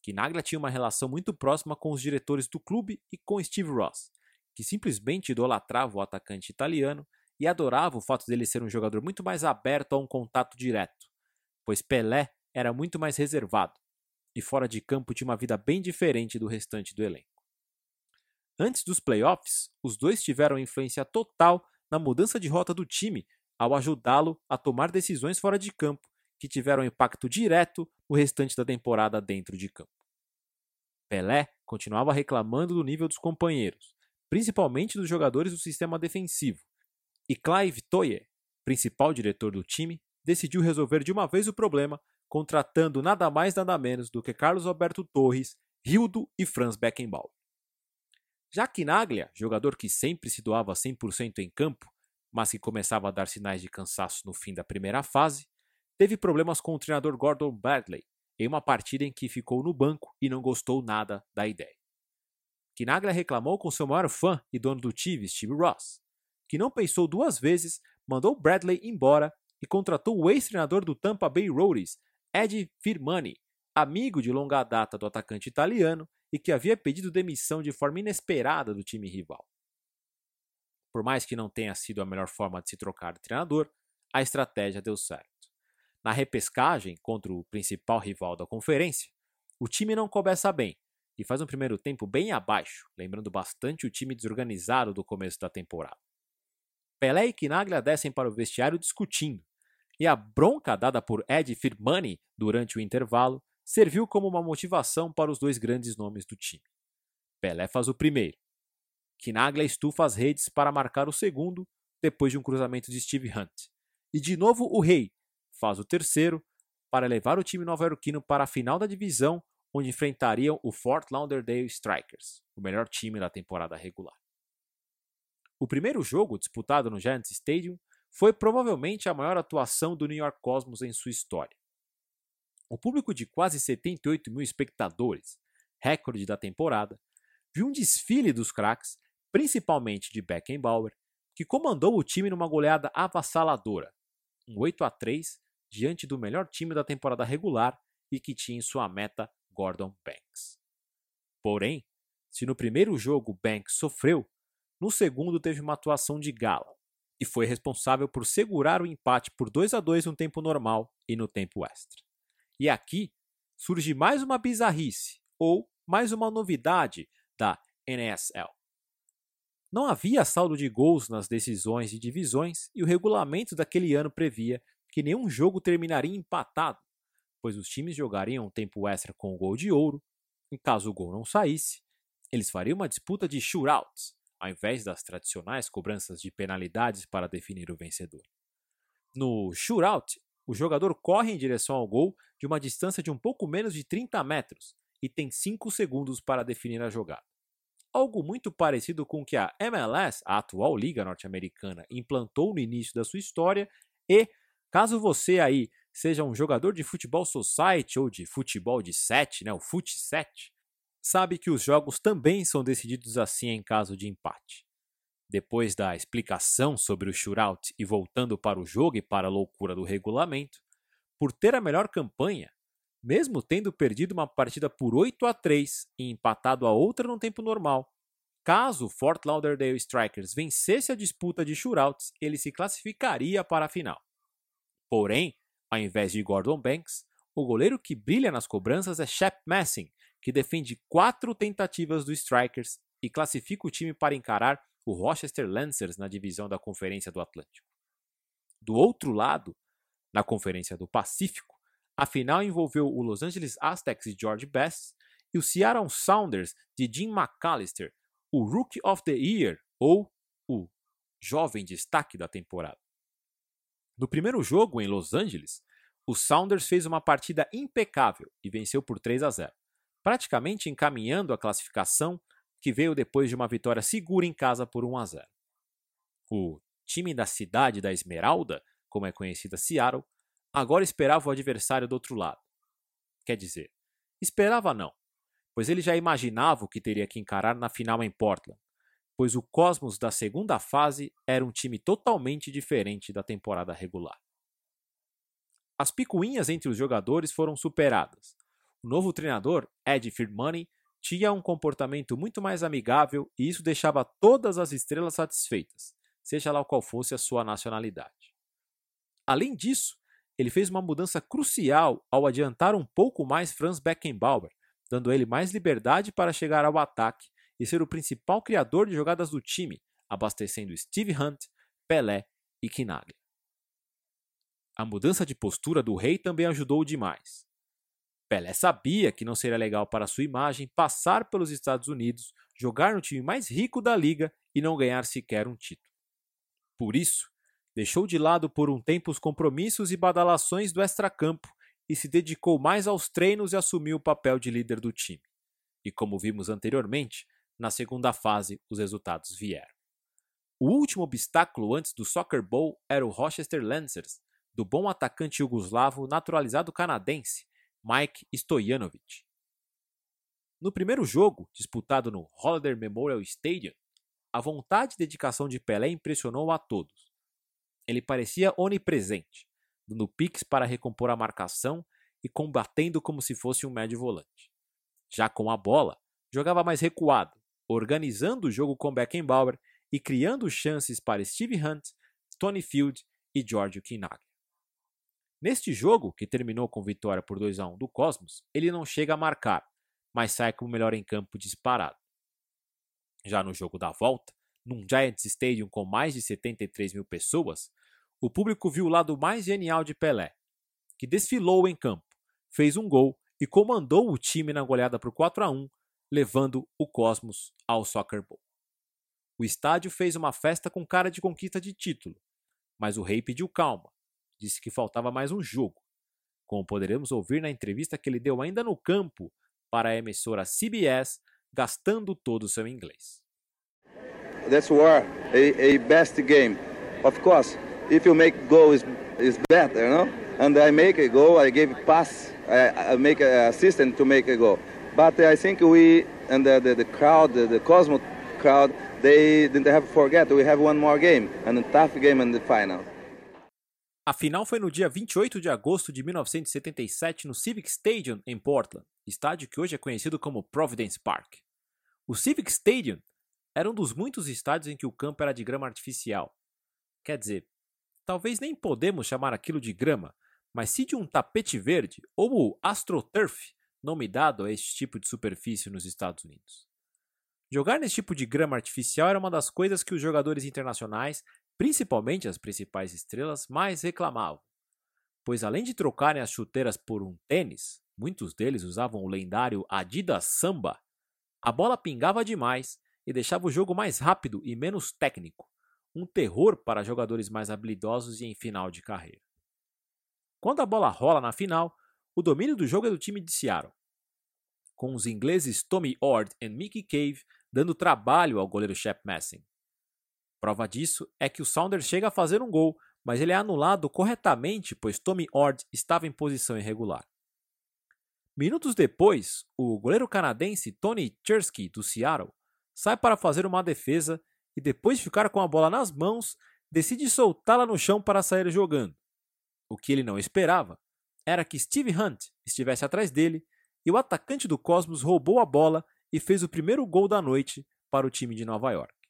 Quinaglia tinha uma relação muito próxima com os diretores do clube e com Steve Ross, que simplesmente idolatrava o atacante italiano e adorava o fato dele ser um jogador muito mais aberto a um contato direto, pois Pelé era muito mais reservado, e fora de campo tinha uma vida bem diferente do restante do elenco. Antes dos playoffs, os dois tiveram influência total na mudança de rota do time ao ajudá-lo a tomar decisões fora de campo que tiveram impacto direto no restante da temporada dentro de campo. Pelé continuava reclamando do nível dos companheiros, principalmente dos jogadores do sistema defensivo, e Clive Toye, principal diretor do time, decidiu resolver de uma vez o problema contratando nada mais nada menos do que Carlos Alberto Torres, Rildo e Franz Beckenbauer. Já Quinaglia, jogador que sempre se doava 100% em campo, mas que começava a dar sinais de cansaço no fim da primeira fase, teve problemas com o treinador Gordon Bradley em uma partida em que ficou no banco e não gostou nada da ideia. Quinaglia reclamou com seu maior fã e dono do time, Steve Ross, que não pensou duas vezes, mandou Bradley embora e contratou o ex-treinador do Tampa Bay Roadies, Ed Firmani, amigo de longa data do atacante italiano e que havia pedido demissão de forma inesperada do time rival. Por mais que não tenha sido a melhor forma de se trocar de treinador, a estratégia deu certo. Na repescagem contra o principal rival da conferência, o time não começa bem e faz um primeiro tempo bem abaixo, lembrando bastante o time desorganizado do começo da temporada. Pelé e Quinaglia descem para o vestiário discutindo, e a bronca dada por Ed Firmani durante o intervalo serviu como uma motivação para os dois grandes nomes do time. Pelé faz o primeiro. Quinaglia estufa as redes para marcar o segundo, depois de um cruzamento de Steve Hunt. E de novo o Rei faz o terceiro para levar o time nova-iorquino para a final da divisão, onde enfrentariam o Fort Lauderdale Strikers, o melhor time da temporada regular. O primeiro jogo, disputado no Giants Stadium, foi provavelmente a maior atuação do New York Cosmos em sua história. O público de quase 78 mil espectadores, recorde da temporada, viu um desfile dos craques, principalmente de Beckenbauer, que comandou o time numa goleada avassaladora, um 8 a 3 diante do melhor time da temporada regular e que tinha em sua meta Gordon Banks. Porém, se no primeiro jogo Banks sofreu, no segundo teve uma atuação de gala, e foi responsável por segurar o empate por 2 a 2 no tempo normal e no tempo extra. E aqui surge mais uma bizarrice, ou mais uma novidade da NSL. Não havia saldo de gols nas decisões de divisões e o regulamento daquele ano previa que nenhum jogo terminaria empatado, pois os times jogariam um tempo extra com o gol de ouro. Em caso o gol não saísse, eles fariam uma disputa de shootouts, ao invés das tradicionais cobranças de penalidades para definir o vencedor. No shootout, o jogador corre em direção ao gol de uma distância de um pouco menos de 30 metros e tem 5 segundos para definir a jogada. Algo muito parecido com o que a MLS, a atual liga norte-americana, implantou no início da sua história e, caso você aí seja um jogador de futebol society ou de futebol de 7, né, o fut 7, sabe que os jogos também são decididos assim em caso de empate. Depois da explicação sobre o shootout e voltando para o jogo e para a loucura do regulamento, por ter a melhor campanha, mesmo tendo perdido uma partida por 8 a 3 e empatado a outra no tempo normal, caso o Fort Lauderdale Strikers vencesse a disputa de shootouts, ele se classificaria para a final. Porém, ao invés de Gordon Banks, o goleiro que brilha nas cobranças é Shep Messing, que defende quatro tentativas do Strikers e classifica o time para encarar o Rochester Lancers na divisão da Conferência do Atlântico. Do outro lado, na Conferência do Pacífico, a final envolveu o Los Angeles Aztecs de George Best e o Seattle Sounders de Jim McAllister, o Rookie of the Year ou o jovem destaque da temporada. No primeiro jogo em Los Angeles, o Sounders fez uma partida impecável e venceu por 3 a 0 praticamente encaminhando a classificação que veio depois de uma vitória segura em casa por 1 a 0. O time da cidade da Esmeralda, como é conhecida Seattle, agora esperava o adversário do outro lado. Quer dizer, esperava não, pois ele já imaginava o que teria que encarar na final em Portland, pois o Cosmos da segunda fase era um time totalmente diferente da temporada regular. As picuinhas entre os jogadores foram superadas, o novo treinador, Ed Firmani, tinha um comportamento muito mais amigável e isso deixava todas as estrelas satisfeitas, seja lá qual fosse a sua nacionalidade. Além disso, ele fez uma mudança crucial ao adiantar um pouco mais Franz Beckenbauer, dando a ele mais liberdade para chegar ao ataque e ser o principal criador de jogadas do time, abastecendo Steve Hunt, Pelé e Kinaglia. A mudança de postura do rei também ajudou demais. Pelé sabia que não seria legal para sua imagem passar pelos Estados Unidos, jogar no time mais rico da liga e não ganhar sequer um título. Por isso, deixou de lado por um tempo os compromissos e badalações do extracampo e se dedicou mais aos treinos e assumiu o papel de líder do time. E como vimos anteriormente, na segunda fase os resultados vieram. O último obstáculo antes do Soccer Bowl era o Rochester Lancers, do bom atacante jugoslavo naturalizado canadense, Mike Stojanovic. No primeiro jogo, disputado no Holiday Memorial Stadium, a vontade e dedicação de Pelé impressionou a todos. Ele parecia onipresente, dando piques para recompor a marcação e combatendo como se fosse um médio volante. Já com a bola, jogava mais recuado, organizando o jogo com Beckenbauer e criando chances para Steve Hunt, Tony Field e George Kinag. Neste jogo, que terminou com vitória por 2 a 1 do Cosmos, ele não chega a marcar, mas sai como melhor em campo disparado. Já no jogo da volta, num Giants Stadium com mais de 73 mil pessoas, o público viu o lado mais genial de Pelé, que desfilou em campo, fez um gol e comandou o time na goleada por 4 a 1, levando o Cosmos ao Soccer Bowl. O estádio fez uma festa com cara de conquista de título, mas o rei pediu calma disse que faltava mais um jogo, como poderemos ouvir na entrevista que ele deu ainda no campo para a emissora CBS, gastando todo o seu inglês. That's war, a, a best game. Of course, if you make goal is is better, no? And I make a goal, I give pass, I, I make an assistant to make a goal. But I think we and the, the, the crowd, the, the Cosmo crowd, they didn't have forget we have one more game and a tough game in the final. A final foi no dia 28 de agosto de 1977 no Civic Stadium, em Portland, estádio que hoje é conhecido como Providence Park. O Civic Stadium era um dos muitos estádios em que o campo era de grama artificial. Quer dizer, talvez nem podemos chamar aquilo de grama, mas sim de um tapete verde ou o AstroTurf, nome dado a este tipo de superfície nos Estados Unidos. Jogar nesse tipo de grama artificial era uma das coisas que os jogadores internacionais, principalmente as principais estrelas, mais reclamavam. Pois além de trocarem as chuteiras por um tênis, muitos deles usavam o lendário Adidas Samba, a bola pingava demais e deixava o jogo mais rápido e menos técnico, um terror para jogadores mais habilidosos e em final de carreira. Quando a bola rola na final, o domínio do jogo é do time de Seattle, com os ingleses Tommy Ord e Mickey Cave dando trabalho ao goleiro Shep Messing. Prova disso é que o Saunders chega a fazer um gol, mas ele é anulado corretamente, pois Tommy Ord estava em posição irregular. Minutos depois, o goleiro canadense Tony Chersky, do Seattle, sai para fazer uma defesa e, depois de ficar com a bola nas mãos, decide soltá-la no chão para sair jogando. O que ele não esperava era que Steve Hunt estivesse atrás dele e o atacante do Cosmos roubou a bola e fez o primeiro gol da noite para o time de Nova York.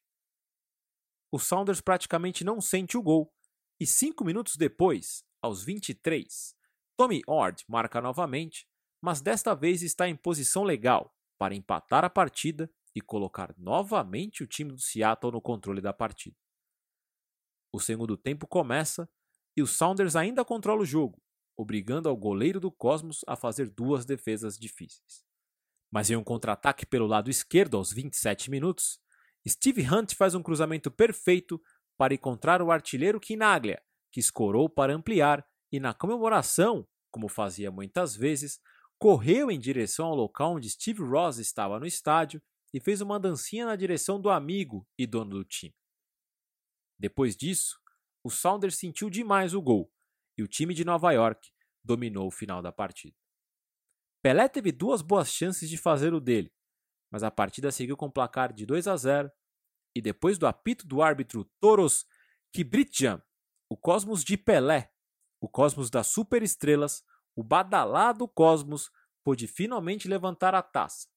O Saunders praticamente não sente o gol e cinco minutos depois, aos 23, Tommy Ord marca novamente, mas desta vez está em posição legal para empatar a partida e colocar novamente o time do Seattle no controle da partida. O segundo tempo começa e o Saunders ainda controla o jogo, obrigando ao goleiro do Cosmos a fazer duas defesas difíceis. Mas em um contra-ataque pelo lado esquerdo aos 27 minutos, Steve Hunt faz um cruzamento perfeito para encontrar o artilheiro Kinaglia, que escorou para ampliar e na comemoração, como fazia muitas vezes, correu em direção ao local onde Steve Ross estava no estádio e fez uma dancinha na direção do amigo e dono do time. Depois disso, o Saunders sentiu demais o gol e o time de Nova York dominou o final da partida. Pelé teve duas boas chances de fazer o dele, mas a partida seguiu com placar de 2 a 0 e depois do apito do árbitro Toros Kibritjan, o Cosmos de Pelé, o Cosmos das superestrelas, o badalado Cosmos pôde finalmente levantar a taça,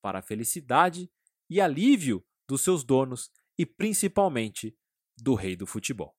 para a felicidade e alívio dos seus donos e principalmente do rei do futebol.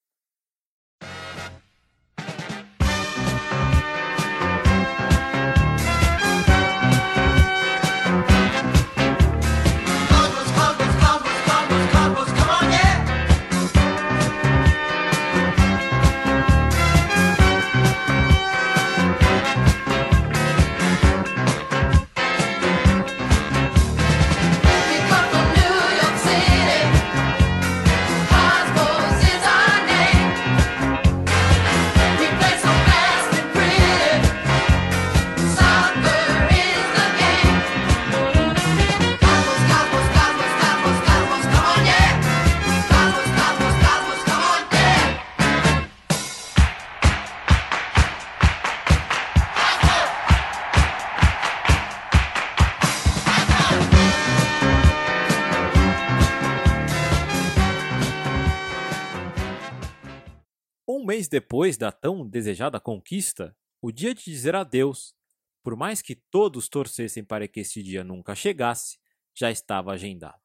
Mês depois da tão desejada conquista, o dia de dizer adeus, por mais que todos torcessem para que esse dia nunca chegasse, já estava agendado.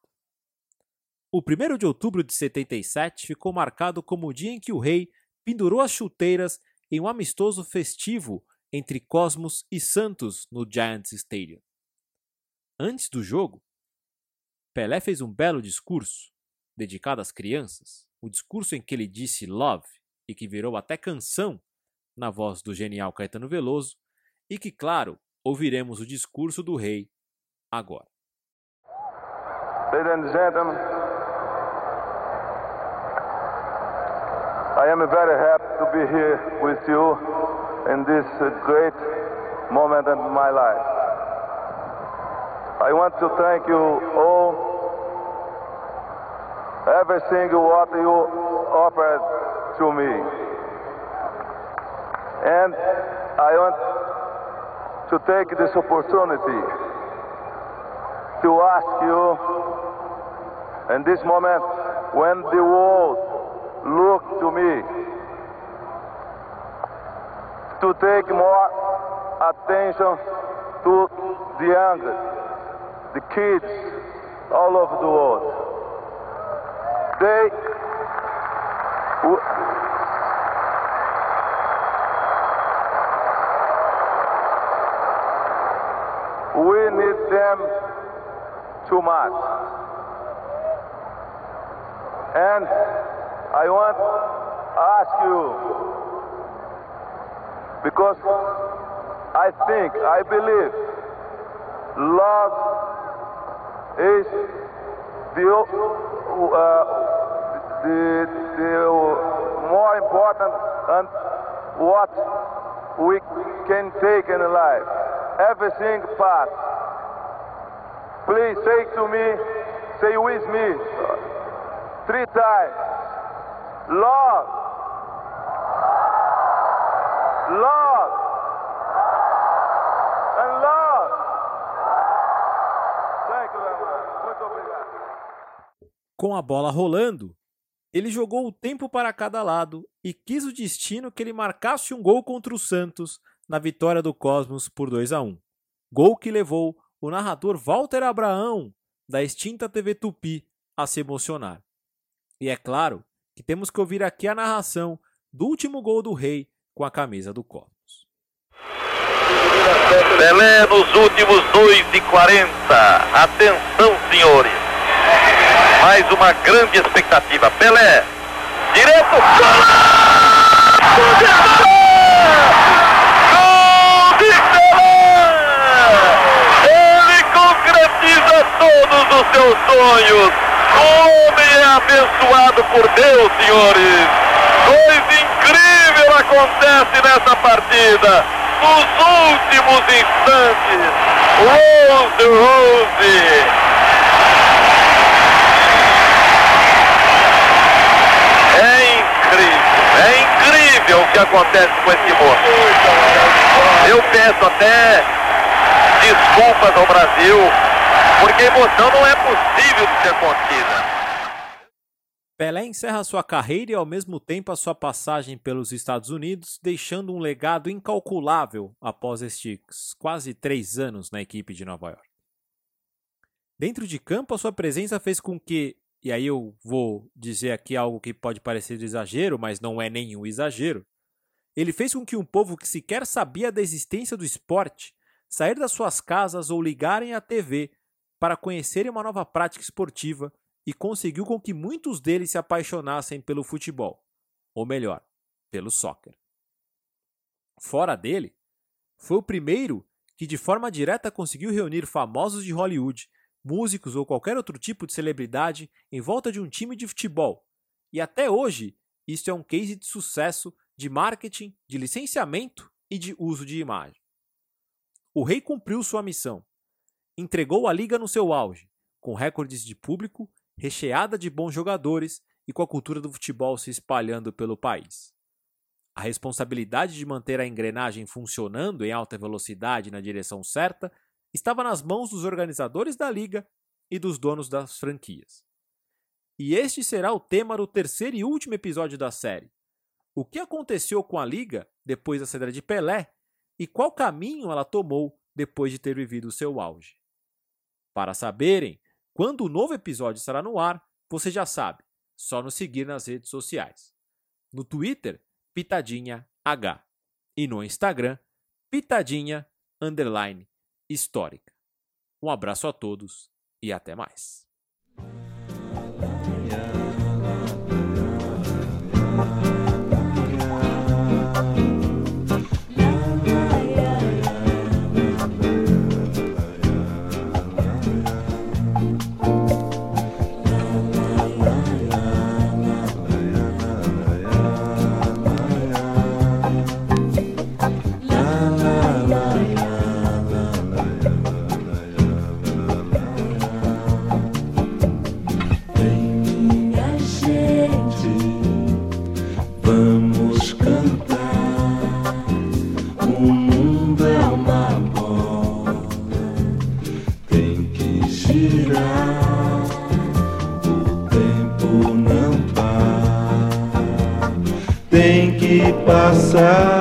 O 1 de outubro de 77 ficou marcado como o dia em que o rei pendurou as chuteiras em um amistoso festivo entre Cosmos e Santos no Giants Stadium. Antes do jogo, Pelé fez um belo discurso, dedicado às crianças, o discurso em que ele disse love, e que virou até canção na voz do genial Caetano Veloso, e que, claro, ouviremos o discurso do rei agora. Ladies and gentlemen, I am very happy to be here with you in this great moment in my life. I want to thank you all, everything what you offered to me. And I want to take this opportunity to ask you in this moment when the world look to me to take more attention to the young, the kids all over the world. They We need too much. And I want to ask you, because I think, I believe, love is the, uh, the, the more important and what we can take in life. Everything pass. Please say to me, say with me, three times. Love. Love. And love. Thank you very much. Muito obrigado. Com a bola rolando, ele jogou o tempo para cada lado e quis o destino que ele marcasse um gol contra o Santos na vitória do Cosmos por 2 a 1. Gol que levou o narrador Walter Abraão, da extinta TV Tupi, a se emocionar. E é claro que temos que ouvir aqui a narração do último gol do Rei com a camisa do Cosmos. Pelé nos últimos 2 e 40. Atenção, senhores. Mais uma grande expectativa. Pelé, direto. Gol de Pelé! Gol de Pelé! Ele concretiza todos os seus sonhos. O homem é abençoado por Deus, senhores. Coisa incrível acontece nessa partida. Nos últimos instantes. Rose Rose. É incrível, é incrível o que acontece com esse moço. Eu peço até desculpas ao Brasil, porque a emoção não é possível de ser contida. Pelé encerra sua carreira e ao mesmo tempo a sua passagem pelos Estados Unidos, deixando um legado incalculável após estes quase três anos na equipe de Nova York. Dentro de campo, a sua presença fez com que, e aí eu vou dizer aqui algo que pode parecer exagero, mas não é nenhum exagero, ele fez com que um povo que sequer sabia da existência do esporte sair das suas casas ou ligarem à TV para conhecerem uma nova prática esportiva e conseguiu com que muitos deles se apaixonassem pelo futebol, ou melhor, pelo soccer. Fora dele, foi o primeiro que de forma direta conseguiu reunir famosos de Hollywood, músicos ou qualquer outro tipo de celebridade em volta de um time de futebol. E até hoje, isso é um case de sucesso de marketing, de licenciamento e de uso de imagem. O rei cumpriu sua missão. Entregou a liga no seu auge, com recordes de público recheada de bons jogadores e com a cultura do futebol se espalhando pelo país. A responsabilidade de manter a engrenagem funcionando em alta velocidade na direção certa estava nas mãos dos organizadores da liga e dos donos das franquias. E este será o tema do terceiro e último episódio da série. O que aconteceu com a liga depois da saída de Pelé e qual caminho ela tomou depois de ter vivido seu auge. Para saberem quando o novo episódio estará no ar, você já sabe, só nos seguir nas redes sociais. No Twitter, Pitadinha H. E no Instagram, Pitadinha Underline Histórica. Um abraço a todos e até mais. Passar.